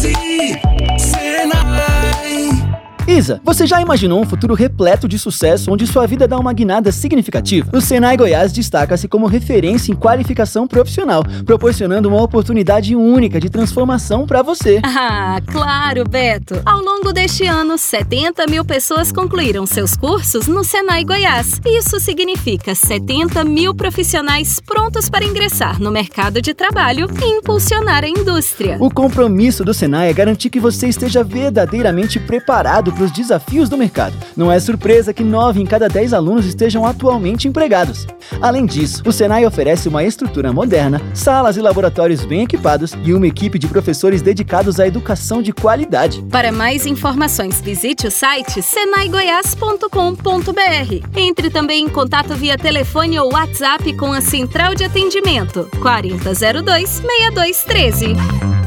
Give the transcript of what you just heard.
see Isa, você já imaginou um futuro repleto de sucesso onde sua vida dá uma guinada significativa? O Senai Goiás destaca-se como referência em qualificação profissional, proporcionando uma oportunidade única de transformação para você. Ah, claro, Beto. Ao longo deste ano, 70 mil pessoas concluíram seus cursos no Senai Goiás. Isso significa 70 mil profissionais prontos para ingressar no mercado de trabalho e impulsionar a indústria. O compromisso do Senai é garantir que você esteja verdadeiramente preparado para os desafios do mercado. Não é surpresa que 9 em cada 10 alunos estejam atualmente empregados. Além disso, o Senai oferece uma estrutura moderna, salas e laboratórios bem equipados e uma equipe de professores dedicados à educação de qualidade. Para mais informações, visite o site senaigoias.com.br. Entre também em contato via telefone ou WhatsApp com a Central de Atendimento 4002 6213.